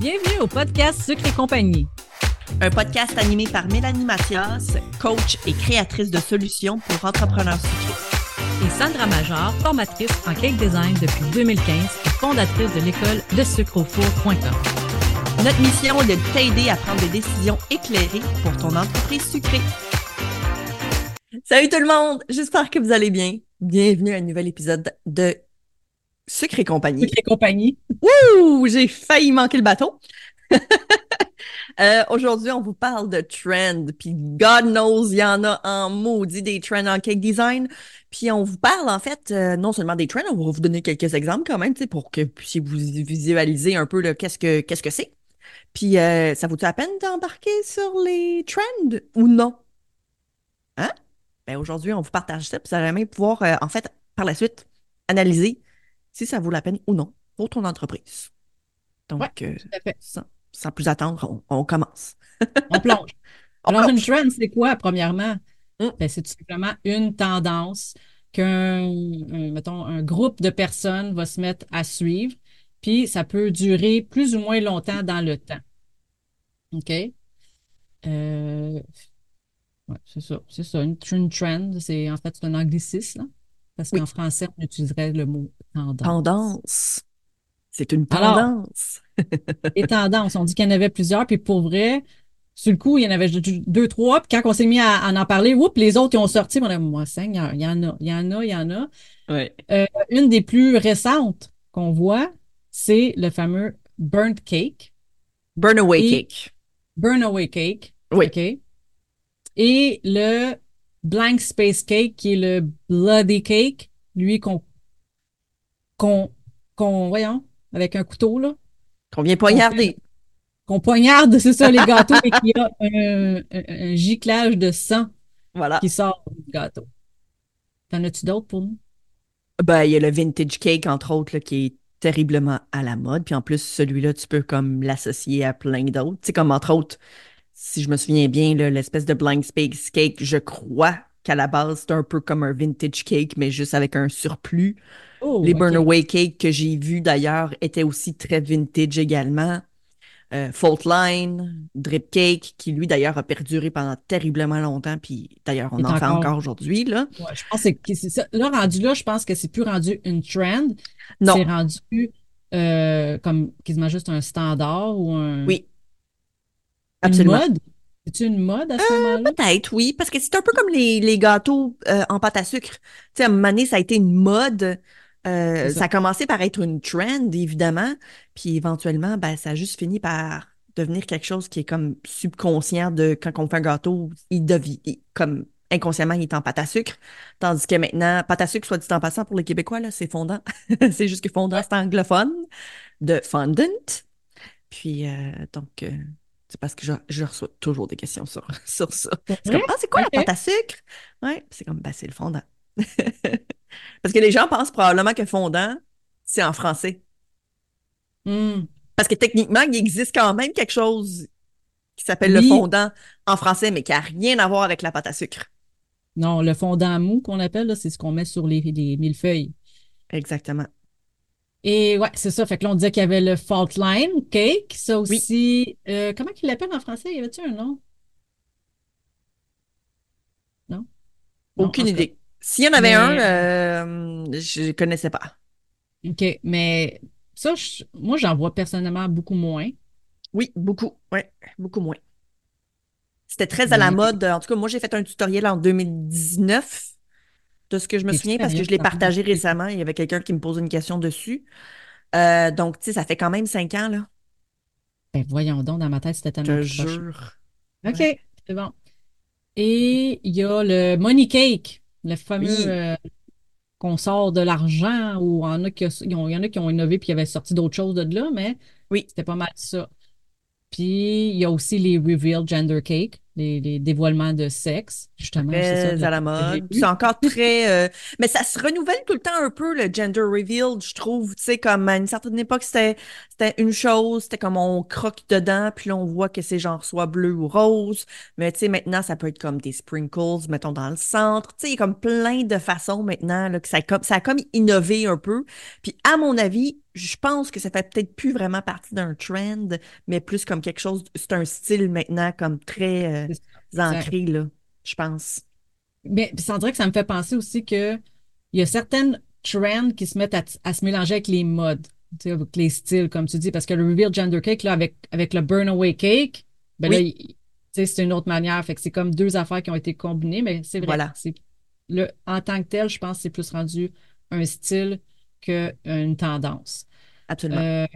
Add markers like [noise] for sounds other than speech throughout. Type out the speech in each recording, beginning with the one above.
Bienvenue au podcast Sucre et compagnie. Un podcast animé par Mélanie Mathias, coach et créatrice de solutions pour entrepreneurs sucrés. Et Sandra Major, formatrice en cake design depuis 2015 et fondatrice de l'école de sucreaufour.com. Notre mission est de t'aider à prendre des décisions éclairées pour ton entreprise sucrée. Salut tout le monde, j'espère que vous allez bien. Bienvenue à un nouvel épisode de Sucre et compagnie. Sucre et compagnie. Ouh, j'ai failli manquer le bateau. [laughs] Euh, Aujourd'hui, on vous parle de trend, puis God knows, il y en a en maudit des trends en cake design. Puis on vous parle en fait euh, non seulement des trends, on va vous donner quelques exemples quand même, tu sais, pour que puissiez vous visualiser un peu le qu'est-ce que qu'est-ce que c'est. Puis euh, ça vaut-tu la peine d'embarquer sur les trends ou non? Hein? Ben aujourd'hui, on vous partage ça, puis vous allez même pouvoir, en fait, par la suite, analyser si ça vaut la peine ou non pour ton entreprise. Donc, Ouais, euh, tout à fait. sans, sans plus attendre, on, on commence. On plonge. [laughs] On Alors, une trend, c'est quoi, premièrement? Mm. Ben, c'est tout simplement une tendance qu'un, un- mettons, un groupe de personnes va se mettre à suivre, puis ça peut durer plus ou moins longtemps dans le temps. OK? Euh, ouais, c'est ça, c'est ça. Une, une trend, c'est en fait c'est un anglicisme, là, parce Oui. qu'en français, on utiliserait le mot tendance. Tendance. C'est une Alors- tendance. [laughs] Les tendances, on dit qu'il y en avait plusieurs, puis pour vrai, sur le coup, il y en avait deux, trois, puis quand on s'est mis à, à en parler, oups, les autres qui ont sorti, on a dit, moi, Seigneur, il y en a, il y en a, il y en a. Ouais. Euh, une des plus récentes qu'on voit, c'est le fameux burnt cake, Burn away cake. burn away cake. Oui. Et le blank space cake, qui est le bloody cake, lui qu'on, qu'on, qu'on, voyons, avec un couteau, là, Qu'on vient poignarder. qu'on poignarde, c'est ça, les gâteaux, et qu'il y a un, un- un giclage de sang Voilà. qui sort du gâteau. T'en as-tu d'autres pour nous? Ben, il y a le vintage cake, entre autres, là, qui est terriblement à la mode. Puis en plus, celui-là, tu peux comme l'associer à plein d'autres. Tu sais, comme entre autres, si je me souviens bien, l'espèce de blank space cake, je crois qu'à la base, c'est un peu comme un vintage cake, mais juste avec un surplus. Oh, Les ok. burn away cake que j'ai vus d'ailleurs étaient aussi très vintage également. Euh, Fault Line, Drip Cake, qui lui d'ailleurs a perduré pendant terriblement longtemps, puis d'ailleurs on en fait encore- aujourd'hui, là. Ouais, je pense que c'est- c'est ça. Là, rendu là, je pense que c'est plus rendu une trend. Non. C'est rendu euh, comme quasiment juste un standard ou un, Oui, une absolument. mode? C'est-tu une mode à ce moment-là? Peut-être, oui, parce que c'est un peu comme les, les gâteaux euh, en pâte à sucre. Tu sais, à un moment donné, ça a été une mode. Euh, C'est ça. ça. a commencé par être une trend, évidemment. Puis éventuellement, ben, ça a juste fini par devenir quelque chose qui est comme subconscient de quand on fait un gâteau, il devient comme inconsciemment, il est en pâte à sucre. Tandis que maintenant, pâte à sucre, soit dit en passant pour les Québécois, là, c'est fondant. [laughs] c'est juste que fondant, c'est anglophone, de fondant. Puis euh, donc, euh, c'est parce que je, je reçois toujours des questions sur, [laughs] sur ça. C'est comme, ah, c'est quoi la pâte à sucre? Ouais, c'est comme, bah, c'est le fondant. [laughs] Parce que les gens pensent probablement que fondant, c'est en français. Hmm. Parce que techniquement, il existe quand même quelque chose qui s'appelle le fondant en français, mais qui n'a rien à voir avec la pâte à sucre. Non, le fondant mou qu'on appelle, là, c'est ce qu'on met sur les, les millefeuilles. Exactement. Et ouais, c'est ça. Fait que là, on disait qu'il y avait le fault line cake. Ça aussi. euh, comment qu'il l'appelle en français? Y avait-tu un nom? Non? Aucune idée. S'il y en avait Mais- un, euh, je ne connaissais pas. OK. Mais ça, je- moi, j'en vois personnellement beaucoup moins. Oui, beaucoup. Ouais, beaucoup moins. C'était très à la mode. En tout cas, moi, j'ai fait un tutoriel en 2019 de ce que je me souviens parce que je l'ai partagé récemment. Il y avait quelqu'un qui me posait une question dessus. Euh, donc, tu sais, ça fait quand même cinq ans, là. Ben, voyons donc, dans ma tête, c'était Je tellement proche. jure. OK, Ouais. c'est bon. Et il y a le money cake, le fameux Oui. euh, qu'on sort de l'argent ou il y en a qui ont innové puis qui avaient sorti d'autres choses de là, mais Oui. c'était pas mal ça. Puis il y a aussi les reveal gender cake. Les, les dévoilements de sexe, justement, c'est ça à la mode. C'est encore [laughs] très... euh, Mais ça se renouvelle tout le temps un peu, le gender reveal, je trouve. Tu sais, comme à une certaine époque, c'était c'était une chose, c'était comme on croque dedans, puis là, on voit que c'est genre soit bleu ou rose. Mais tu sais, maintenant, ça peut être comme des sprinkles, mettons, dans le centre. Tu sais, il y a comme plein de façons maintenant, là, que ça a comme, ça a comme innové un peu. Puis à mon avis, je pense que ça fait peut-être plus vraiment partie d'un trend, mais plus comme quelque chose... C'est un style maintenant comme très... euh, Ancré, là, je pense. Mais ça dirait que ça me fait penser aussi que il y a certaines trends qui se mettent à, à se mélanger avec les modes, avec les styles, comme tu dis, parce que le reveal gender cake, là, avec, avec le burn away cake, ben là, Oui. c'est une autre manière. Fait que c'est comme deux affaires qui ont été combinées, mais c'est vrai. Voilà. Le, en tant que tel, je pense que c'est plus rendu un style qu'une tendance. Absolument. Euh,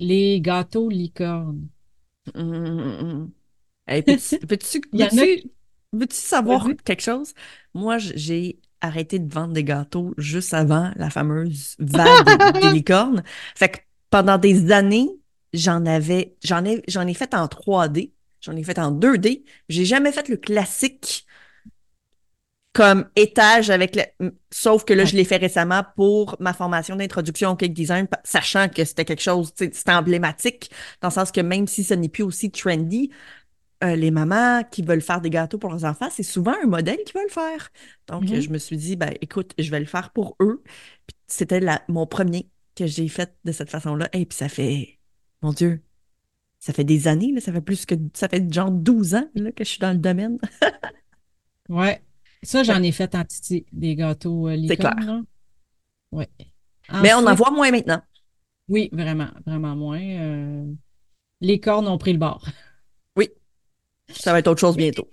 les gâteaux licornes. Hum. Hey, peux-tu, veux-tu- [laughs] veux-tu savoir Vas-y. quelque chose? Moi, j'ai arrêté de vendre des gâteaux juste avant la fameuse vague des, [laughs] licornes. Fait que pendant des années, j'en avais, j'en ai, j'en ai fait en 3D, j'en ai fait en 2D. J'ai jamais fait le classique comme étage avec le... Sauf que là, je l'ai fait récemment pour ma formation d'introduction au cake design, sachant que c'était quelque chose, c'était emblématique, dans le sens que même si ce n'est plus aussi trendy, euh, les mamans qui veulent faire des gâteaux pour leurs enfants, c'est souvent un modèle qui veut le faire. Donc, Mhm. je me suis dit, ben, écoute, je vais le faire pour eux. C'était mon premier que j'ai fait de cette façon-là. Et puis ça fait, mon Dieu, ça fait des années, là, ça fait plus que, ça fait genre 12 ans là, que je suis dans le domaine. Ouais. Ça, j'en ai fait en titi, des gâteaux euh, C'est clair. Ouais. Mais on en voit moins maintenant. Oui, vraiment, vraiment moins. Euh, les cornes ont pris le bord. Ça va être autre chose bientôt.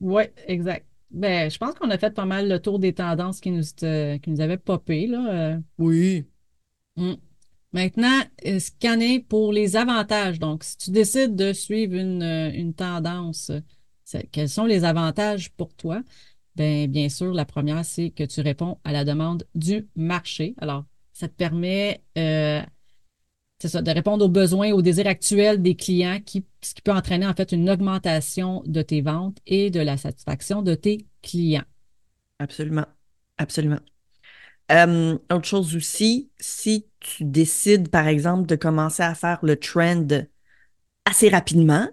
Oui, exact. Ben, je pense qu'on a fait pas mal le tour des tendances qui nous, euh, qui nous avaient popé, là. euh. Oui. Mm. Maintenant, euh, scanner pour les avantages. Donc, si tu décides de suivre une, une tendance, quels sont les avantages pour toi? Ben, bien sûr, la première, c'est que tu réponds à la demande du marché. Alors, ça te permet, euh, c'est ça, de répondre aux besoins, aux désirs actuels des clients, qui, ce qui peut entraîner en fait une augmentation de tes ventes et de la satisfaction de tes clients. Absolument. Absolument. Autre chose aussi, si tu décides, par exemple, de commencer à faire le trend assez rapidement,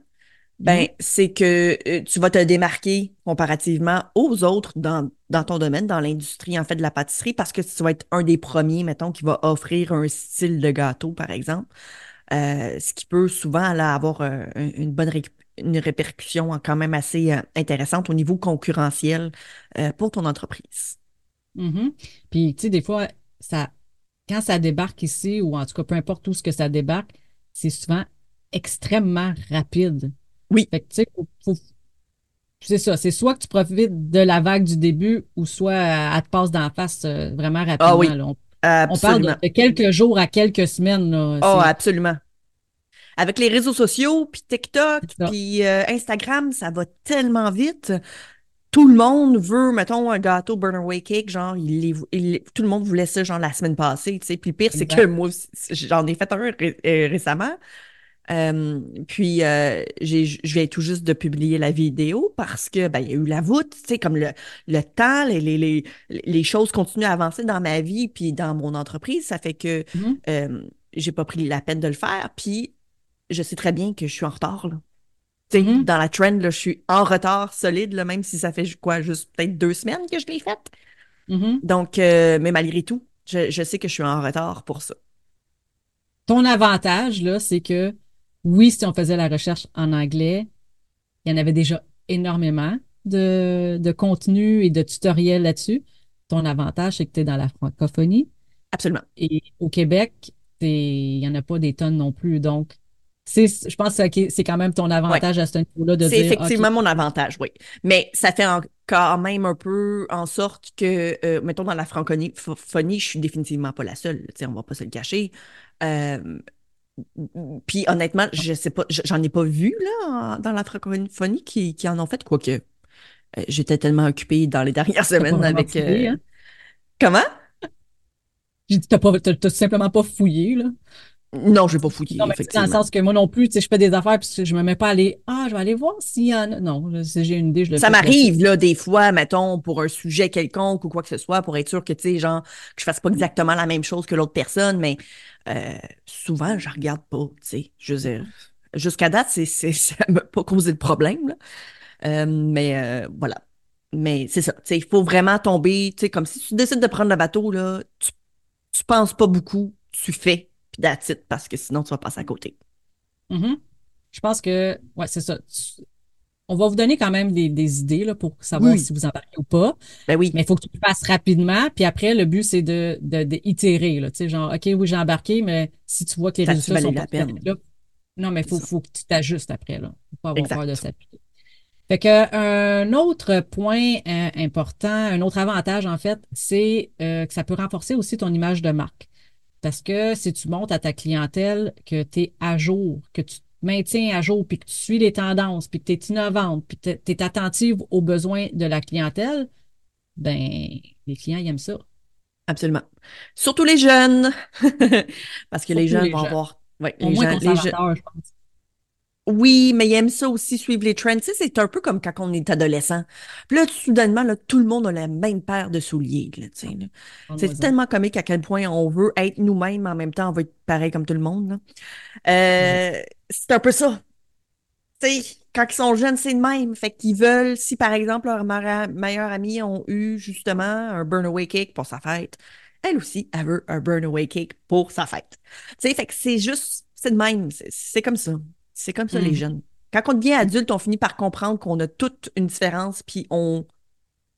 ben, Mhm. c'est que euh, tu vas te démarquer comparativement aux autres dans, dans ton domaine, dans l'industrie, en fait, de la pâtisserie, parce que tu vas être un des premiers, mettons, qui va offrir un style de gâteau, par exemple, euh, ce qui peut souvent là, avoir euh, un- une bonne ré- une répercussion quand même assez euh, intéressante au niveau concurrentiel euh, pour ton entreprise. Mhm. Puis, tu sais, des fois, ça, quand ça débarque ici, ou en tout cas, peu importe où ce que ça débarque, c'est souvent extrêmement rapide. Oui, Fait que, tu sais, faut- faut- c'est ça. C'est soit que tu profites de la vague du début, ou soit euh, elle te passe d'en face euh, vraiment ah rapidement. oui, là. On, on parle de, quelques jours à quelques semaines. Là. Oh, absolument. Avec les réseaux sociaux, puis TikTok, puis euh, Instagram, ça va tellement vite. Tout le monde veut, mettons, un gâteau Burner Way Cake, genre, il les- il les- tout le monde voulait ça, genre, la semaine passée, tu sais. Puis le pire, c'est que moi aussi, j'en ai fait un ré- récemment. Euh, puis, euh, j'ai, je viens tout juste de publier la vidéo parce que, ben, il y a eu la voûte, tu sais, comme le, le temps, les, les, les, les choses continuent à avancer dans ma vie puis dans mon entreprise. Ça fait que Mhm. euh, j'ai pas pris la peine de le faire. Puis, je sais très bien que je suis en retard, là. Tu sais, Mhm. dans la trend, là, je suis en retard solide, là, même si ça fait quoi, juste peut-être deux semaines que je l'ai faite. Mhm. Donc, euh, mais malgré tout, je, je sais que je suis en retard pour ça. Ton avantage, là, c'est que oui, si on faisait la recherche en anglais, il y en avait déjà énormément de, de contenu et de tutoriels là-dessus. Ton avantage, c'est que tu es dans la francophonie. Absolument. Et au Québec, il n'y en a pas des tonnes non plus. Donc, je pense que c'est quand même ton Ouais. avantage à ce niveau-là de C'est effectivement mon avantage, oui. Mais ça fait en- quand même un peu en sorte que, euh, mettons, dans la francophonie, je suis définitivement pas la seule. On va pas se le cacher. Euh, puis honnêtement, je sais pas, j'en ai pas vu là dans la francophonie qui, qui en ont fait, quoique euh, j'étais tellement occupée dans les dernières semaines avec. fouillé, euh, hein? Comment? J'ai dit, t'as pas, simplement pas fouillé, là. Non, je vais pas fouiller, Non, mais dans le sens que moi non plus, tu sais, je fais des affaires puis je me mets pas à aller, ah, je vais aller voir s'il y en a. Non, je- si j'ai une idée, je le Ça m'arrive, là, des fois, mettons, pour un sujet quelconque ou quoi que ce soit, pour être sûr que, tu sais, genre, que je fasse pas exactement la même chose que l'autre personne, mais euh, souvent, je regarde pas, tu sais. Je veux dire, jusqu'à date, c'est, c'est, [laughs] ça m'a pas causé de problème, là. Euh, mais euh, voilà. Mais c'est ça, tu sais, il faut vraiment tomber, tu sais, comme si tu décides de prendre le bateau, là, tu, tu penses pas beaucoup, tu fais, puis that's it, parce que sinon, tu vas passer à côté. Mhm. Je pense que, ouais, c'est ça. Tu- On va vous donner quand même des, des idées là, pour savoir oui. si vous embarquez ou pas. Ben oui, Mais il faut que tu le fasses rapidement. Puis après, le but, c'est de, de, de itérer, là. Tu sais, genre, OK, oui, j'ai embarqué, mais si tu vois que les ça résultats sont pas la peine? là, non, mais il faut, faut que tu t'ajustes après, là. Faut pas avoir peur de s'appliquer. Fait que, un autre point euh, important, un autre avantage, en fait, c'est euh, que ça peut renforcer aussi ton image de marque. Parce que si tu montres à ta clientèle que tu es à jour, que tu te maintiens à jour, puis que tu suis les tendances, puis que tu es innovante, puis que tu es attentive aux besoins de la clientèle, ben, les clients, ils aiment ça. Absolument. Surtout les jeunes. [laughs] Parce que les jeunes les vont jeunes. avoir. Ouais, Au les gens, les je pense. Oui, mais ils aiment ça aussi, suivre les trends. Tu sais, c'est un peu comme quand on est adolescent. Puis là, soudainement, là, tout le monde a la même paire de souliers. Là, tu sais, là. C'est Parle-moi-en. tellement comique à quel point on veut être nous-mêmes, mais en même temps, on veut être pareil comme tout le monde. Euh, c'est un peu ça. Tu sais, quand ils sont jeunes, c'est le même. Fait qu'ils veulent, si par exemple, leur mara- meilleur ami ont eu justement un burn-away cake pour sa fête, elle aussi, elle veut un burn-away cake pour sa fête. Tu sais, fait que c'est juste, c'est le même. C'est c'est comme ça. C'est comme ça, les Mhm. jeunes. Quand on devient adulte, on finit par comprendre qu'on a toute une différence, puis on,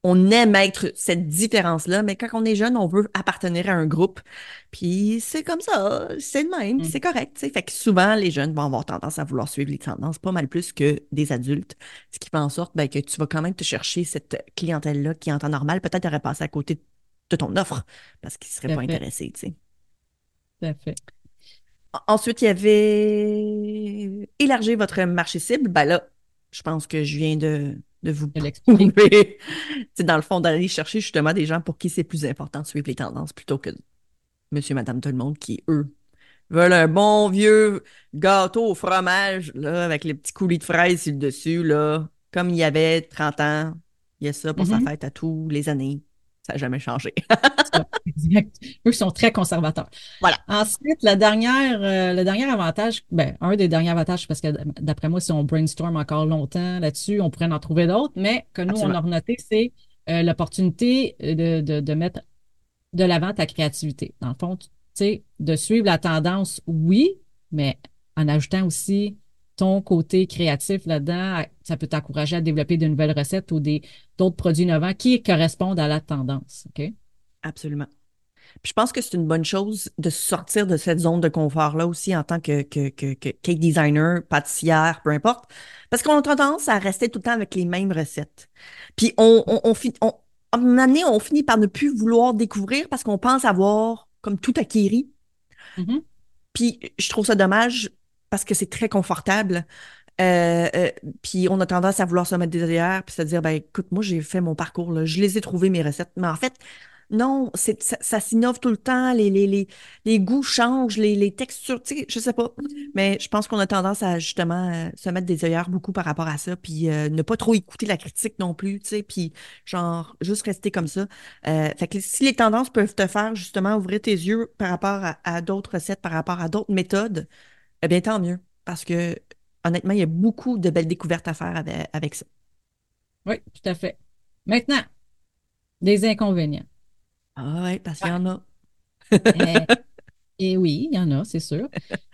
on aime être cette différence-là, mais quand on est jeune, on veut appartenir à un groupe. Puis c'est comme ça, c'est le même, Mhm. c'est correct. Fait que souvent, les jeunes vont avoir tendance à vouloir suivre les tendances pas mal plus que des adultes, ce qui fait en sorte ben, que tu vas quand même te chercher cette clientèle-là qui, en temps normal, peut-être aurait passé à côté de ton offre parce qu'ils ne seraient pas fait. intéressés. Tout à fait. En- Ensuite, il y avait élargir votre marché cible. Ben là, je pense que je viens de, de vous Je [laughs] l'explique. prouver. C'est dans le fond d'aller chercher justement des gens pour qui c'est plus important de suivre les tendances plutôt que monsieur, madame, tout le monde qui, eux, veulent un bon vieux gâteau au fromage, là, avec les petits coulis de fraises sur le dessus, là, comme il y avait 30 ans. Il y a ça pour sa Mhm. fête à tous les années. Ça n'a jamais changé. [laughs] Exact. Eux sont très conservateurs. Voilà. Ensuite, la dernière, euh, le dernier avantage, ben, un des derniers avantages, parce que d'après moi, si on brainstorm encore longtemps là-dessus, on pourrait en trouver d'autres, mais que nous, on a renoté, c'est euh, l'opportunité de, de, de mettre de l'avant ta créativité. Dans le fond, tu sais, de suivre la tendance, oui, mais en ajoutant aussi ton côté créatif là-dedans, ça peut t'encourager à développer de nouvelles recettes ou des d'autres produits innovants qui correspondent à la tendance. OK? Absolument. Puis je pense que c'est une bonne chose de sortir de cette zone de confort-là aussi en tant que, que, que, que cake designer, pâtissière, peu importe. Parce qu'on a tendance à rester tout le temps avec les mêmes recettes. Puis on, on, on, à un moment donné, on finit par ne plus vouloir découvrir parce qu'on pense avoir comme tout acquéri. Mhm. Puis je trouve ça dommage parce que c'est très confortable. Euh, euh, puis on a tendance à vouloir se mettre des œillères puis se dire, ben écoute, moi j'ai fait mon parcours, là, je les ai trouvés mes recettes. Mais en fait, non, c'est, ça, ça s'innove tout le temps, les, les, les, les goûts changent, les, les textures, tu sais, je sais pas. Mais je pense qu'on a tendance à justement euh, se mettre des œillères beaucoup par rapport à ça, puis euh, ne pas trop écouter la critique non plus, tu sais, puis genre juste rester comme ça. Euh, fait que si les tendances peuvent te faire justement ouvrir tes yeux par rapport à, à d'autres recettes, par rapport à d'autres méthodes, eh bien tant mieux, parce que honnêtement, il y a beaucoup de belles découvertes à faire avec, avec ça. Oui, tout à fait. Maintenant, des inconvénients. Ah ouais, parce qu'il y en a. Et oui, il y en a, c'est sûr.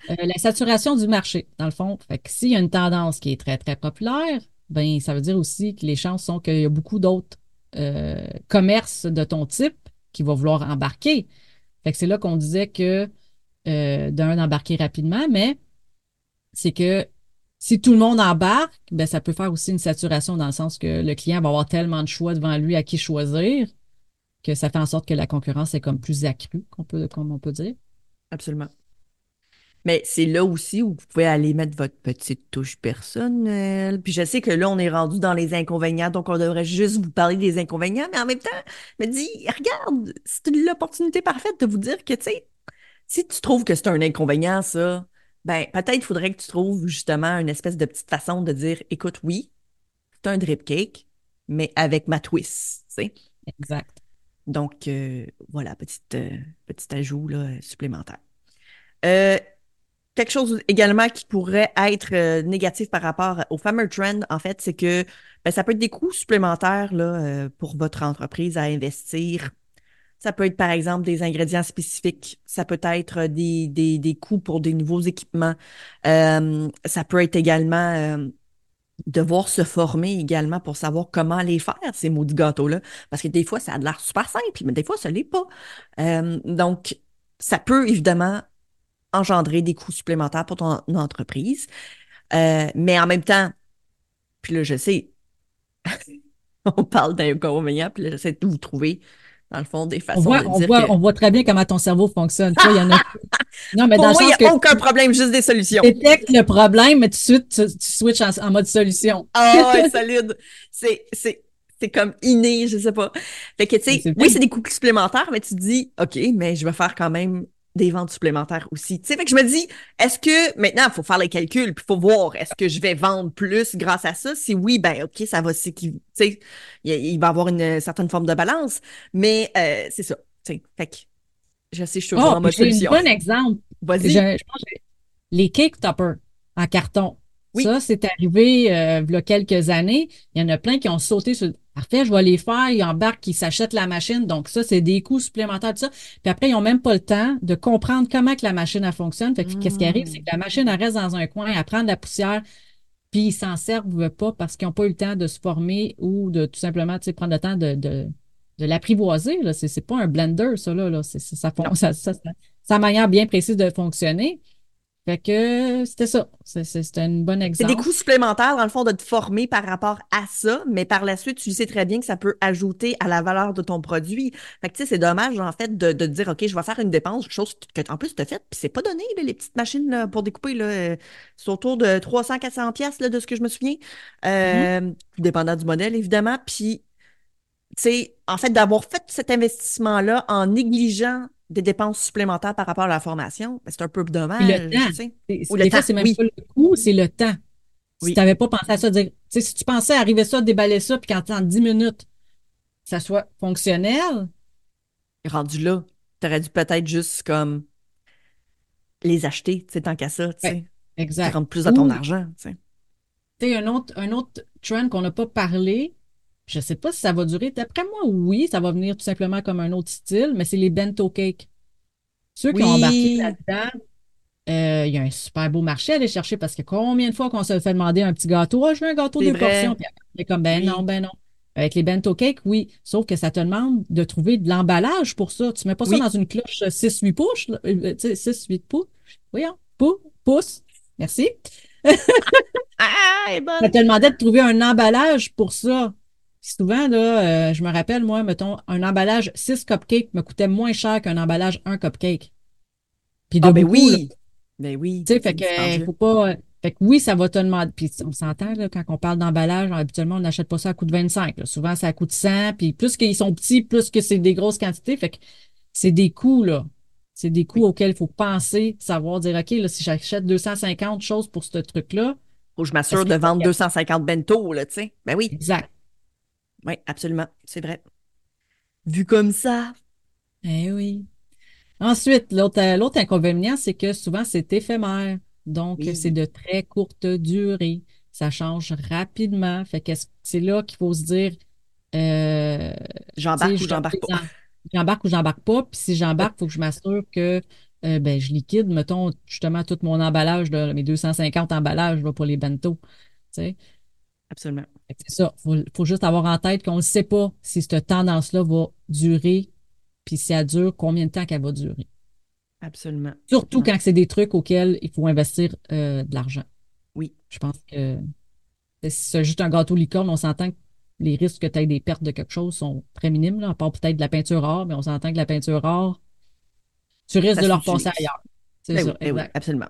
Euh, la saturation du marché, dans le fond. Fait que s'il y a une tendance qui est très, très populaire, ben, ça veut dire aussi que les chances sont qu'il y a beaucoup d'autres euh, commerces de ton type qui vont vouloir embarquer. Fait que c'est là qu'on disait que euh, d'un, d'embarquer rapidement, mais c'est que si tout le monde embarque, ben, ça peut faire aussi une saturation dans le sens que le client va avoir tellement de choix devant lui à qui choisir que ça fait en sorte que la concurrence est comme plus accrue, qu'on peut, comme on peut dire. Absolument. Mais c'est là aussi où vous pouvez aller mettre votre petite touche personnelle. Puis je sais que là, on est rendu dans les inconvénients, donc on devrait juste vous parler des inconvénients, mais en même temps, me dis, regarde, c'est l'opportunité parfaite de vous dire que, tu sais, Si tu trouves que c'est un inconvénient, ça, ben peut-être faudrait que tu trouves justement une espèce de petite façon de dire écoute, oui, c'est un drip cake, mais avec ma twist, tu sais. Exact. Donc, euh, voilà, petite, euh, petit ajout là, supplémentaire. Euh, quelque chose également qui pourrait être négatif par rapport au fameux trend, en fait, c'est que ben, ça peut être des coûts supplémentaires là, pour votre entreprise à investir. Ça peut être, par exemple, des ingrédients spécifiques. Ça peut être des, des, des coûts pour des nouveaux équipements. Euh, ça peut être également euh, devoir se former également pour savoir comment les faire, ces maudits gâteaux-là. Parce que des fois, ça a l'air super simple, mais des fois, ça l'est pas. Euh, donc, ça peut évidemment engendrer des coûts supplémentaires pour ton entreprise. Euh, mais en même temps, puis là, je sais, [laughs] on parle d'inconvénients, puis là, j'essaie de vous trouver, dans le fond, des façons On voit, de on, dire voit, que on voit très bien comment ton cerveau fonctionne. Toi, il y en a. [laughs] Non, mais pour dans moi, le il n'y a que aucun problème, juste des solutions. tu détectes le problème, mais tout de suite, tu, tu switches en, en mode solution. Ah ouais, [laughs] solide. C'est, c'est, c'est comme inné, je sais pas. Fait que, tu sais, oui, c'est des coûts supplémentaires, mais tu te dis, OK, mais je vais faire quand même des ventes supplémentaires aussi. Tu sais, fait que je me dis, est-ce que maintenant, il faut faire les calculs, puis il faut voir, est-ce que je vais vendre plus grâce à ça? Si oui, ben OK, ça va, c'est qu'il, tu sais, il, il va avoir une certaine forme de balance, mais euh, c'est ça. Tu sais, fait que je sais, je suis toujours Oh, en mode j'ai un solution. bon exemple. Je, Vas-y. je pense que les cake toppers en carton. Oui. Ça, c'est arrivé euh, il y a quelques années. Il y en a plein qui ont sauté sur. Parfait, je vais les faire. Ils embarquent, ils s'achètent la machine. Donc, ça, c'est des coûts supplémentaires de ça. Puis après, ils n'ont même pas le temps de comprendre comment que la machine elle fonctionne. Fait que qu'est-ce qui arrive, c'est que la machine elle reste dans un coin, elle prend de la poussière, puis ils s'en servent pas parce qu'ils n'ont pas eu le temps de se former ou de tout simplement tu sais, prendre le temps de, de, de l'apprivoiser. Là. C'est, c'est pas un blender, ça, là. là. C'est, ça, ça, ça, manière bien précise de fonctionner. Fait que c'était ça. C'est, c'est, c'était un bon C'est exemple. des coûts supplémentaires, dans le fond, de te former par rapport à ça, mais par la suite, tu sais très bien que ça peut ajouter à la valeur de ton produit. Fait que, tu sais, c'est dommage, en fait, de, de dire, OK, je vais faire une dépense, chose que, en plus, tu as faite, puis c'est pas donné, là, les petites machines là, pour découper, là, euh, c'est autour de 300-400 pièces de ce que je me souviens, euh, Mm-hmm. dépendant du modèle, évidemment. Puis, tu sais, en fait, d'avoir fait cet investissement-là en négligeant des dépenses supplémentaires par rapport à la formation, ben, c'est un peu dommage, Puis le temps. tu sais. C'est- Ou le fois, temps, c'est même oui. pas le coût, c'est le temps. Si tu n'avais pas pensé à ça, dire, tu sais, si tu pensais arriver ça, déballer ça, puis qu'en en 10 minutes, ça soit fonctionnel, rendu là, t'aurais dû peut-être juste comme les acheter, tu sais, tant qu'à ça, tu sais. Ouais, exact. rentre plus à ton Ou- argent, tu. Tu sais, un autre, un autre trend qu'on n'a pas parlé, je sais pas si ça va durer. D'après moi, oui, ça va venir tout simplement comme un autre style, mais c'est les bento cakes. Ceux qui ont embarqué là-dedans, euh, il y a un super beau marché à aller chercher parce que combien de fois qu'on se fait demander un petit gâteau, ah, je veux un gâteau C'est vrai. portions, puis après, on est comme ben Oui. non, ben non. Avec les bento cakes, oui, sauf que ça te demande de trouver de l'emballage pour ça. Tu mets pas ça dans une cloche 6-8 pouces, là, euh, tu sais, 6-8 pouces. Voyons, pou- pouces. Merci. [laughs] Ah, elle est bonne! Ça te demandait de trouver un emballage pour ça. Puis souvent, là, euh, je me rappelle, moi, mettons, un emballage 6 cupcakes me coûtait moins cher qu'un emballage 1 cupcake. Puis de Ah, ben beaucoup, là. oui! Ben oui. Tu sais, fait que, euh, faut pas. euh, Fait que oui, ça va te demander. Puis on s'entend, là, quand on parle d'emballage, habituellement, on n'achète pas ça à coût de 25. là. Souvent, ça coûte 100. Puis plus qu'ils sont petits, plus que c'est des grosses quantités. Fait que c'est des coûts, là. C'est des coûts auxquels il faut penser, savoir dire, OK, là, si j'achète 250 choses pour ce truc-là, Faut que je m'assure de vendre 250 bento, là, tu sais. Ben oui, exact. Oui, absolument, c'est vrai. Vu comme ça, Eh oui. Ensuite, l'autre, euh, inconvénient, c'est que souvent, c'est éphémère. Donc, Oui. c'est de très courte durée. Ça change rapidement. Fait que c'est là qu'il faut se dire, euh, j'embarque ou j'embarque je- pas. J'embarque ou j'embarque pas. Puis si j'embarque, il faut que je m'assure que euh, ben, je liquide, mettons, justement, tout mon emballage, là, mes 250 emballages là, pour les bento. Tu sais. Absolument. C'est ça. Faut, faut juste avoir en tête qu'on ne sait pas si cette tendance-là va durer, puis si elle dure, combien de temps qu'elle va durer. Absolument. Surtout absolument. quand c'est des trucs auxquels il faut investir euh, de l'argent. Oui. Je pense que si c'est juste un gâteau licorne, on s'entend que les risques que tu aies des pertes de quelque chose sont très minimes, là, à part peut-être de la peinture rare, mais on s'entend que la peinture rare, tu risques Ça de leur passer ailleurs. C'est Ben ça, oui, ben oui, absolument.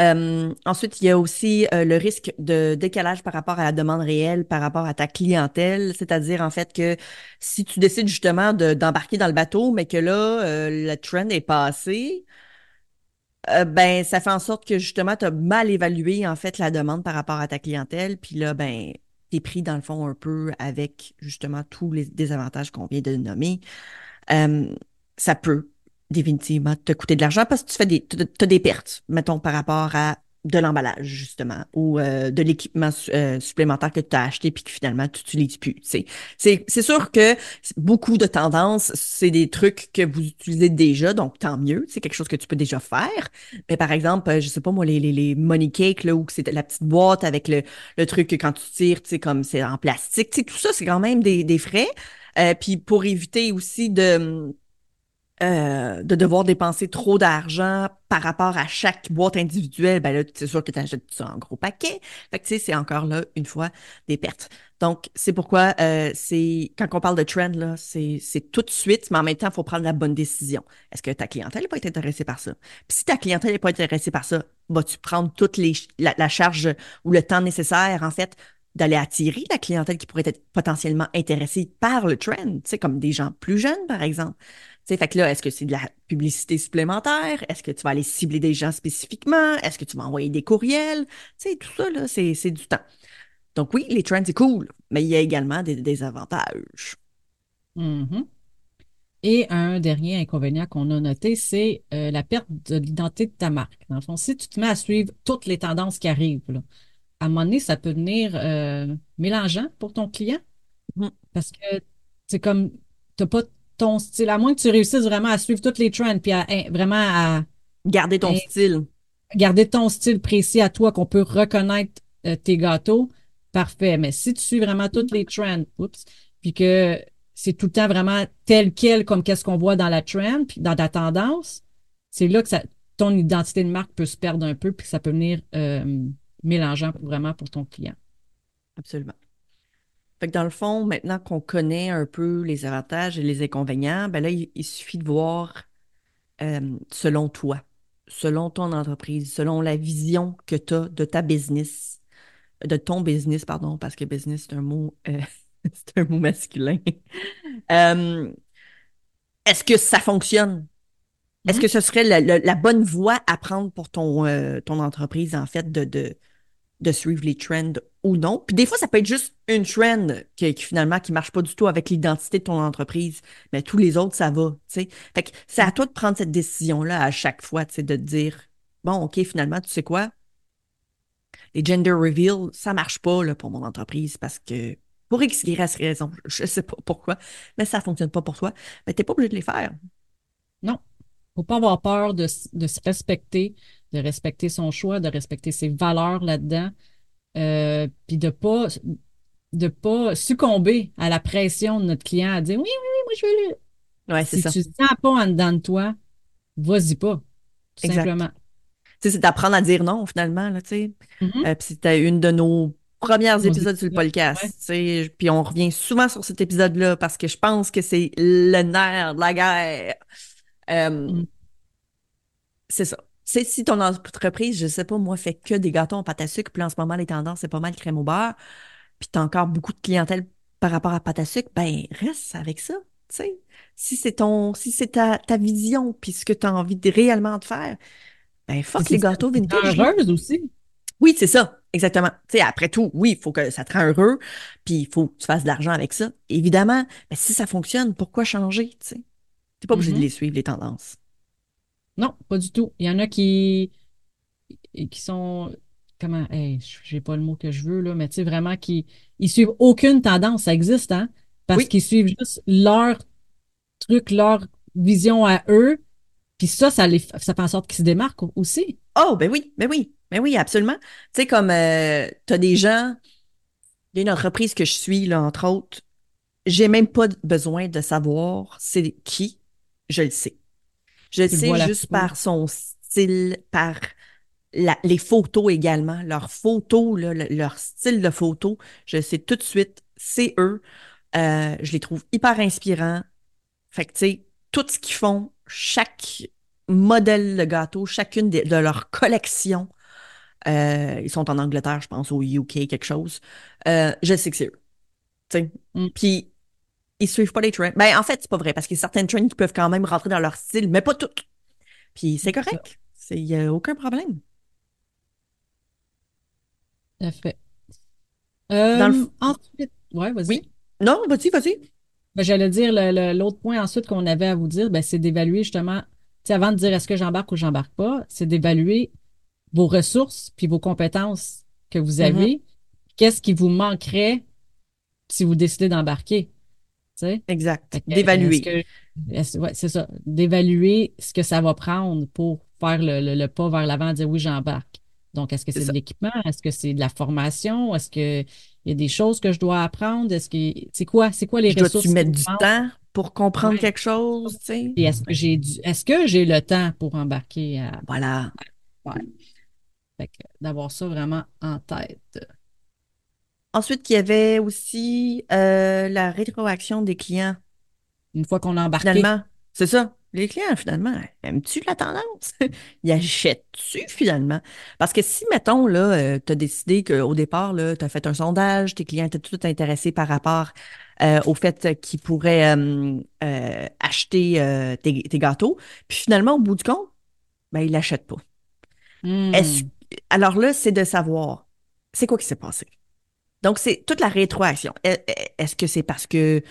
Euh, ensuite, il y a aussi euh, le risque de décalage par rapport à la demande réelle, par rapport à ta clientèle. C'est-à-dire, en fait, que si tu décides justement de- d'embarquer dans le bateau, mais que là, euh, le trend est passé, euh, ben, ça fait en sorte que justement, tu as mal évalué, en fait, la demande par rapport à ta clientèle. Puis là, ben, t'es pris dans le fond un peu avec justement tous les désavantages qu'on vient de nommer. Euh, ça peut définitivement te coûter de l'argent parce que tu fais des, t'as des pertes, mettons, par rapport à de l'emballage, justement, ou euh, de l'équipement euh, supplémentaire que tu as acheté puis que finalement tu n'utilises plus. C'est, sûr que beaucoup de tendances, c'est des trucs que vous utilisez déjà, donc tant mieux, c'est quelque chose que tu peux déjà faire. Mais par exemple, euh, je sais pas moi, les, les, les money cakes, là, où c'est la petite boîte avec le, le truc que quand tu tires, tu sais, comme c'est en plastique, tout ça, c'est quand même des, des frais. Puis pour éviter aussi de, euh, de devoir dépenser trop d'argent par rapport à chaque boîte individuelle, ben là, c'est sûr que tu achètes ça en gros paquet. Fait que tu sais, c'est encore là, une fois, des pertes. Donc, c'est pourquoi euh, c'est quand on parle de trend, là, c'est tout de suite, mais en même temps, il faut prendre la bonne décision. Est-ce que ta clientèle n'est pas intéressée par ça? Puis si ta clientèle n'est pas intéressée par ça, vas-tu prendre toute les, la, la charge ou le temps nécessaire, en fait, d'aller attirer la clientèle qui pourrait être potentiellement intéressée par le trend, tu sais, comme des gens plus jeunes, par exemple. Tu sais, fait que là, est-ce que c'est de la publicité supplémentaire? Est-ce que tu vas aller cibler des gens spécifiquement? Est-ce que tu vas envoyer des courriels? Tu sais, tout ça, là, c'est, c'est du temps. Donc oui, les trends, c'est cool, mais il y a également des désavantages. Mhm. Et un dernier inconvénient qu'on a noté, c'est euh, la perte de l'identité de ta marque. Dans le fond, si tu te mets à suivre toutes les tendances qui arrivent, là, à un moment donné, ça peut devenir euh, mélangeant pour ton client Mhm. parce que c'est comme, t'as pas ton style, à moins que tu réussisses vraiment à suivre toutes les trends puis à, hein, vraiment à Garder ton style. garder ton style précis à toi, qu'on peut reconnaître euh, tes gâteaux, parfait. Mais si tu suis vraiment toutes les trends, oups, puis que c'est tout le temps vraiment tel quel comme qu'est-ce qu'on voit dans la trend, puis dans ta tendance, c'est là que ça, ton identité de marque peut se perdre un peu, puis que ça peut venir euh, mélangeant pour- vraiment pour ton client. Absolument. Fait que dans le fond, maintenant qu'on connaît un peu les avantages et les inconvénients, ben là, il, il suffit de voir euh, selon toi, selon ton entreprise, selon la vision que tu as de ta business, de ton business, pardon, parce que business, c'est un mot, euh, [laughs] c'est un mot masculin. [laughs] Euh, est-ce que ça fonctionne? Est-ce Mhm. que ce serait la, la- la bonne voie à prendre pour ton, ton entreprise, en fait, de, de, de suivre les trends ou non? Puis des fois, ça peut être juste une trend qui, qui finalement qui marche pas du tout avec l'identité de ton entreprise, mais tous les autres, ça va, tu sais. Fait que c'est à toi de prendre cette décision-là à chaque fois, de te dire, bon, OK, finalement, tu sais quoi? Les gender reveals, ça marche pas, là, pour mon entreprise parce que pour X, Y raison, je sais pas pourquoi, mais ça fonctionne pas pour toi, mais t'es pas obligé de les faire. Non, faut pas avoir peur de, de se respecter, de respecter son choix, de respecter ses valeurs là-dedans, euh, puis de pas de pas succomber à la pression de notre client à dire oui, oui, oui, moi je veux le. Ouais, c'est Si ça. tu sens pas en dedans de toi, vas-y pas, tout Exact. simplement. Tu sais, c'est d'apprendre à dire non, finalement, là, tu sais. Euh, puis c'était une de nos premières Nos épisodes sur le podcast. ouais. tu sais. Puis on revient souvent sur cet épisode-là parce que je pense que c'est le nerf de la guerre. Euh, Mm. c'est ça. C'est si ton entreprise, je sais pas, moi, fait que des gâteaux en pâte à sucre, puis en ce moment, les tendances, c'est pas mal crème au beurre, puis t'as encore beaucoup de clientèle par rapport à pâte à sucre, ben, reste avec ça, tu sais. Si c'est ton, si c'est ta, ta vision, puis ce que tu as envie de réellement de faire, ben, fuck les gâteaux vintage, là. heureuse aussi. Oui, c'est ça, exactement. Tu sais, après tout, oui, il faut que ça te rend heureux, puis il faut que tu fasses de l'argent avec ça. Évidemment, mais si ça fonctionne, pourquoi changer, tu sais? T'es pas obligé de Mhm. les suivre, les tendances. Non, pas du tout. Il y en a qui, qui sont, comment, hey, j'ai pas le mot que je veux, là, mais tu sais, vraiment, qui, ils suivent aucune tendance. Ça existe, hein? Parce Oui, qu'ils suivent juste leur truc, leur vision à eux. Puis ça, ça, les, ça fait en sorte qu'ils se démarquent aussi. oh, ben oui, ben oui, ben oui, absolument. Tu sais, comme euh, t'as des gens, il y a une entreprise que je suis, là, entre autres, j'ai même pas besoin de savoir c'est qui, je le sais. Je sais juste par son style, par la- les photos également, leurs photos, là, le- leur style de photo, je sais tout de suite, c'est eux. Euh, je les trouve hyper inspirants. Fait que, tu sais, tout ce qu'ils font, chaque modèle de gâteau, chacune de, de leurs collections Euh, ils sont en Angleterre, je pense, au UK, quelque chose. Euh, je sais que c'est eux. Mm. Puis, ils suivent pas les trends. Ben, en fait, c'est pas vrai, parce qu'il y a certaines trends qui peuvent quand même rentrer dans leur style, mais pas toutes. Puis, c'est correct. Il n'y a aucun problème. Tout à fait. Dans le Euh, ensuite, ouais, vas-y. Oui. Non, vas-y, vas-y. Ben, j'allais dire, l'autre point ensuite qu'on avait à vous dire, ben, c'est d'évaluer justement, tu sais, avant de dire est-ce que j'embarque ou j'embarque pas, c'est d'évaluer vos ressources puis vos compétences que vous Mhm. avez. Qu'est-ce qui vous manquerait si vous décidez d'embarquer? Tu? Exact. Que, D'évaluer. ouais, c'est ça. D'évaluer ce que ça va prendre pour faire le, le- le pas vers l'avant, dire oui, j'embarque. Donc, est-ce que C'est de l'équipement? Est-ce que c'est de la formation? Est-ce que il y a des choses que je dois apprendre? Est-ce que c'est quoi, c'est quoi les Je ressources qui mettre me du temps pour comprendre Ouais. quelque chose, tu sais? Et est-ce que j'ai du, est-ce que j'ai le temps pour embarquer à, Voilà. ouais. Fait que d'avoir ça vraiment en tête. Ensuite, il y avait aussi euh, la rétroaction des clients. Une fois qu'on a embarqué. Finalement, c'est ça. Les clients, finalement, aimes-tu la tendance? [laughs] Ils achètent-tu, finalement? Parce que si, mettons, là, tu as décidé qu'au départ, tu as fait un sondage, tes clients étaient tout intéressés par rapport euh, au fait qu'ils pourraient euh, euh, acheter euh, tes, tes gâteaux, puis finalement, au bout du compte, ben, ils l'achètent pas. Hmm. Est-ce- Alors là, c'est de savoir, c'est quoi qui s'est passé? Donc, c'est toute la rétroaction. Est- Est-ce que c'est parce que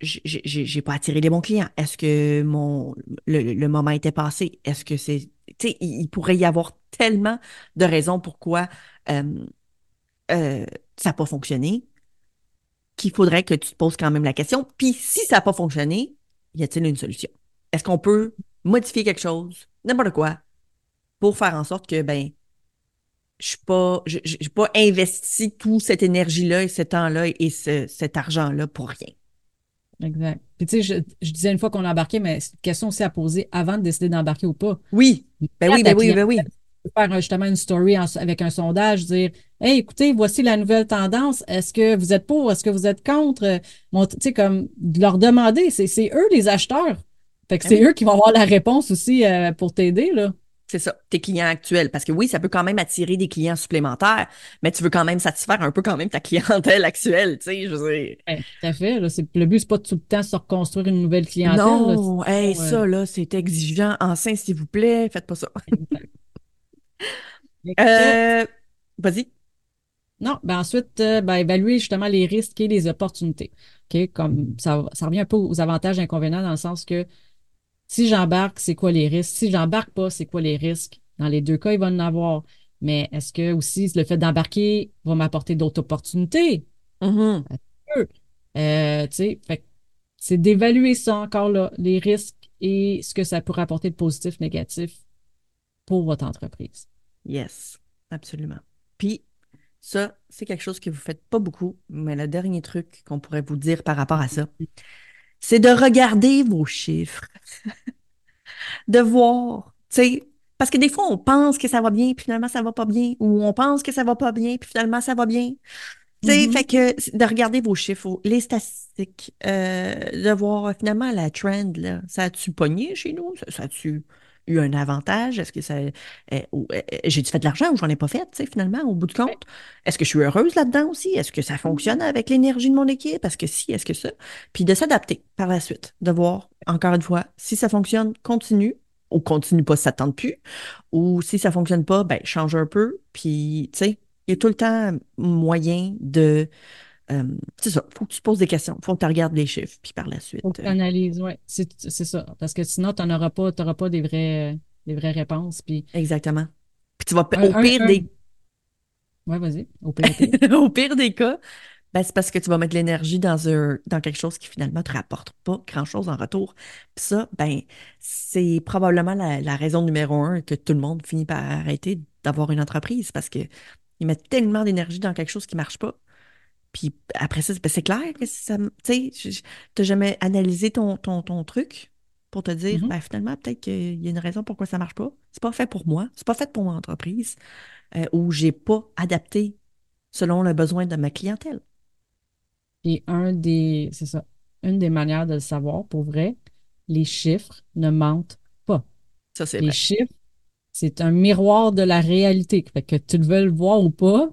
j'ai- pas attiré les bons clients? Est-ce que mon le, moment était passé? Est-ce que c'est... Tu sais, il, pourrait y avoir tellement de raisons pourquoi euh, ça n'a pas fonctionné qu'il faudrait que tu te poses quand même la question. Puis si ça n'a pas fonctionné, y a-t-il une solution? Est-ce qu'on peut modifier quelque chose, n'importe quoi, pour faire en sorte que, ben, je suis pas, je- je- j'ai pas investi toute cette énergie-là et ce temps-là et ce- cet argent-là pour rien. Exact. Puis tu sais, je, je disais une fois qu'on a embarqué, mais c'est une question aussi à poser avant de décider d'embarquer ou pas. Oui, ben oui, Ta ben oui, ben oui. tu peux faire un- justement une story en- avec un sondage, dire Hey, écoutez, voici la nouvelle tendance. Est-ce que vous êtes pour? Est-ce que vous êtes contre? Bon, tu sais, comme de leur demander, c'est c'est eux les acheteurs. Fait que Ben c'est oui. eux qui vont avoir la réponse aussi euh, pour t'aider, là. C'est ça, tes clients actuels. Parce que oui, ça peut quand même attirer des clients supplémentaires, mais tu veux quand même satisfaire un peu quand même ta clientèle [laughs] actuelle, tu sais, je veux dire. Ouais, tout à fait. Là, le but, c'est pas tout le temps se reconstruire une nouvelle clientèle. là. Non, hey, sinon, euh, ça, là, c'est exigeant. Enceinte, s'il vous plaît, faites pas ça. [laughs] Que- Euh, vas-y. Non, ben ensuite, euh, ben, évaluer justement les risques et les opportunités. OK? Comme ça, ça revient un peu aux avantages et inconvénients dans le sens que si j'embarque, c'est quoi les risques? Si j'embarque pas, c'est quoi les risques? Dans les deux cas, il va en avoir. Mais est-ce que aussi le fait d'embarquer va m'apporter d'autres opportunités? Euh, tu sais, fait que c'est d'évaluer ça encore là, les risques et ce que ça pourrait apporter de positif, négatif pour votre entreprise. Yes, absolument. Puis, ça, c'est quelque chose que vous faites pas beaucoup, mais le dernier truc qu'on pourrait vous dire par rapport à ça, c'est de regarder vos chiffres, [laughs] de voir, tu sais, parce que des fois, on pense que ça va bien, puis finalement, ça va pas bien, ou on pense que ça va pas bien, puis finalement, ça va bien. Tu sais, Mhm. fait que de regarder vos chiffres, les statistiques, euh, de voir finalement la trend, là, ça a-tu pogné chez nous? Ça, ça a-tu eu un avantage? Est-ce que ça, euh, ou, euh, j'ai-tu fait de l'argent ou j'en ai pas fait, tu sais, finalement, au bout du compte? Est-ce que je suis heureuse là-dedans aussi? Est-ce que ça fonctionne avec l'énergie de mon équipe? Est-ce que si, est-ce que ça? Puis de s'adapter par la suite, de voir, encore une fois, si ça fonctionne, continue, ou continue pas ça tente plus, ou si ça fonctionne pas, ben, change un peu, puis, tu sais, il y a tout le temps moyen de... euh, c'est ça, faut que tu te poses des questions, faut que tu regardes les chiffres, puis par la suite... Faut que euh, tu analyses, oui, c'est c'est ça. Parce que sinon, tu n'auras pas, t'auras pas des vraies, euh, des vraies réponses. Puis, exactement. Puis tu vas, Un- au pire un- des... ouais, vas-y, au pire, [laughs] au des cas, ben, c'est parce que tu vas mettre de l'énergie dans un, dans quelque chose qui finalement te rapporte pas grand-chose en retour. Puis ça, ben, c'est probablement la, la raison numéro un que tout le monde finit par arrêter d'avoir une entreprise parce que ils mettent tellement d'énergie dans quelque chose qui marche pas. Puis après ça, ben, c'est clair que ça, tu sais, tu n'as jamais analysé ton, ton, ton truc pour te dire, Mhm. ben, finalement, peut-être qu'il y a une raison pourquoi ça marche pas. C'est pas fait pour moi, c'est pas fait pour mon entreprise, euh, ou j'ai pas adapté selon le besoin de ma clientèle. Puis un des, c'est ça, une des manières de le savoir, pour vrai, les chiffres ne mentent pas. Ça, c'est Les vrai. chiffres, c'est un miroir de la réalité. Fait que tu le veux le voir ou pas,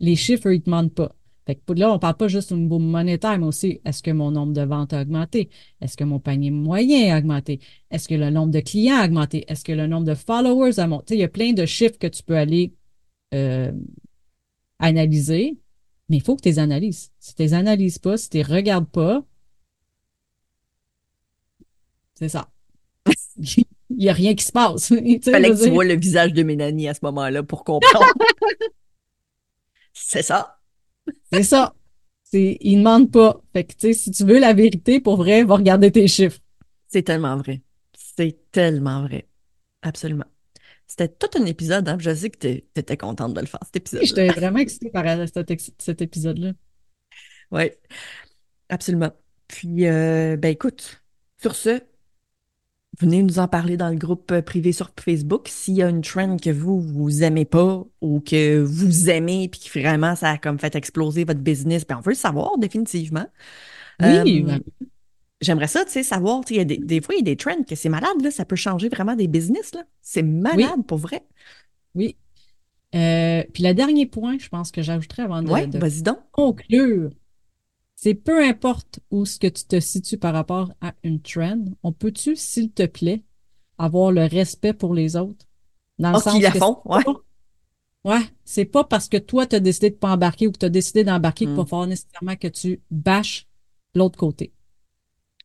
les chiffres, ils te mentent pas. Fait que là, on parle pas juste au niveau monétaire, mais aussi est-ce que mon nombre de ventes a augmenté? Est-ce que mon panier moyen a augmenté? Est-ce que le nombre de clients a augmenté? Est-ce que le nombre de followers a monté? Il y a plein de chiffres que tu peux aller euh, analyser, mais il faut que tu les analyses. Si tu les analyses pas, si tu les regardes pas, c'est ça. [laughs] il n'y a rien qui se passe. [laughs] Il fallait que tu vois le visage de Mélanie à ce moment-là pour comprendre. [laughs] c'est ça. C'est ça. C'est, ils ne demandent pas. Fait que, tu sais, si tu veux la vérité, pour vrai, va regarder tes chiffres. C'est tellement vrai. C'est tellement vrai. Absolument. C'était tout un épisode, hein? Je sais que tu étais contente de le faire, cet épisode. J'étais vraiment excitée par cet, épisode-là. Oui, absolument. Puis, euh, ben écoute, sur ce, venez nous en parler dans le groupe euh, privé sur Facebook. S'il y a une trend que vous, vous aimez pas ou que vous aimez puis que vraiment ça a comme fait exploser votre business, ben on veut le savoir définitivement. Oui. Euh, j'aimerais ça, tu sais, savoir, il y a des, fois, il y a des trends que c'est malade, là, ça peut changer vraiment des business, là. C'est malade, pour vrai. Oui. Euh, puis le dernier point, je pense que j'ajouterais avant de, ouais, de conclure, c'est peu importe où ce que tu te situes par rapport à une trend, on peut-tu, s'il te plaît, avoir le respect pour les autres? Dans le oh, sens la font, ouais. Ouais, c'est pas parce que toi, tu as décidé de pas embarquer ou que tu as décidé d'embarquer qu'il va hmm. falloir nécessairement que tu bâches l'autre côté.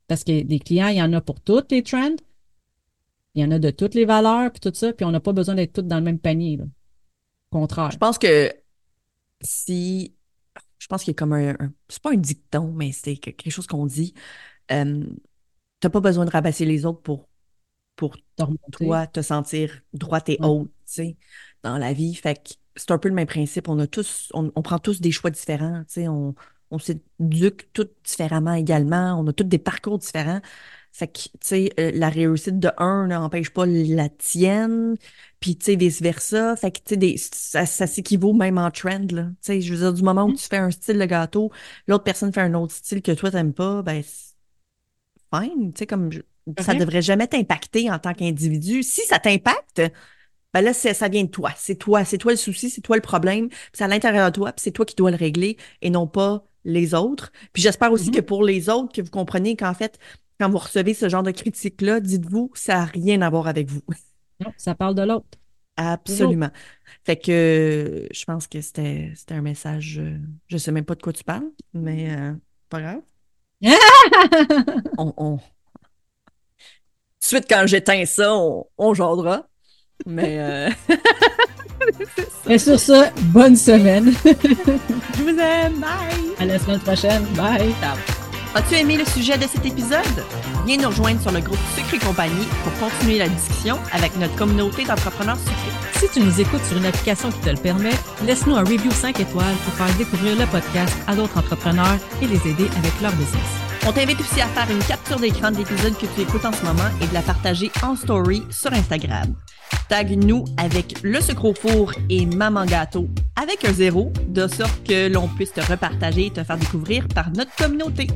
Parce que des clients, il y en a pour toutes les trends. Il y en a de toutes les valeurs, puis tout ça, puis on n'a pas besoin d'être toutes dans le même panier. Là. Au contraire. Je pense que si je pense qu'il y a comme un, c'est pas un dicton, mais c'est quelque chose qu'on dit. Euh, t'as pas besoin de rabasser les autres pour, pour toi te sentir droite et haute, tu sais, dans la vie. Fait que c'est un peu le même principe. On a tous, on, prend tous des choix différents, tu sais, on, on s'éduque tous différemment également. On a tous des parcours différents. Fait que, tu sais, euh, la réussite de un n'empêche pas la tienne, puis, tu sais, vice-versa. Fait que, tu sais, ça, s'équivaut même en trend, là. Tu sais, je veux dire, du moment où mm. tu fais un style de gâteau, l'autre personne fait un autre style que toi, t'aimes pas, ben, fine. Tu sais, comme, ça devrait jamais t'impacter en tant qu'individu. Si ça t'impacte, ben là, ça vient de toi. C'est toi, c'est toi le souci, c'est toi le problème, c'est à l'intérieur de toi, puis c'est toi qui dois le régler et non pas les autres. Puis j'espère aussi mm-hmm. que pour les autres, que vous comprenez qu'en fait, quand vous recevez ce genre de critique-là, dites-vous, ça n'a rien à voir avec vous. Non, ça parle de l'autre. Absolument. Fait que je pense que c'était un message, euh, je ne sais même pas de quoi tu parles, mais euh, pas grave. [laughs] on, Suite, quand j'éteins ça, on, on. Mais, euh... Et sur ça, bonne semaine. [laughs] je vous aime. Bye. À la semaine prochaine. Bye. As-tu aimé le sujet de cet épisode? Viens nous rejoindre sur le groupe Sucre Compagnie pour continuer la discussion avec notre communauté d'entrepreneurs sucrés. Si tu nous écoutes sur une application qui te le permet, laisse-nous un review 5 étoiles pour faire découvrir le podcast à d'autres entrepreneurs et les aider avec leur business. On t'invite aussi à faire une capture d'écran de l'épisode que tu écoutes en ce moment et de la partager en story sur Instagram. Tag-nous avec le sucre au four et Maman Gâteau avec un zéro, de sorte que l'on puisse te repartager et te faire découvrir par notre communauté.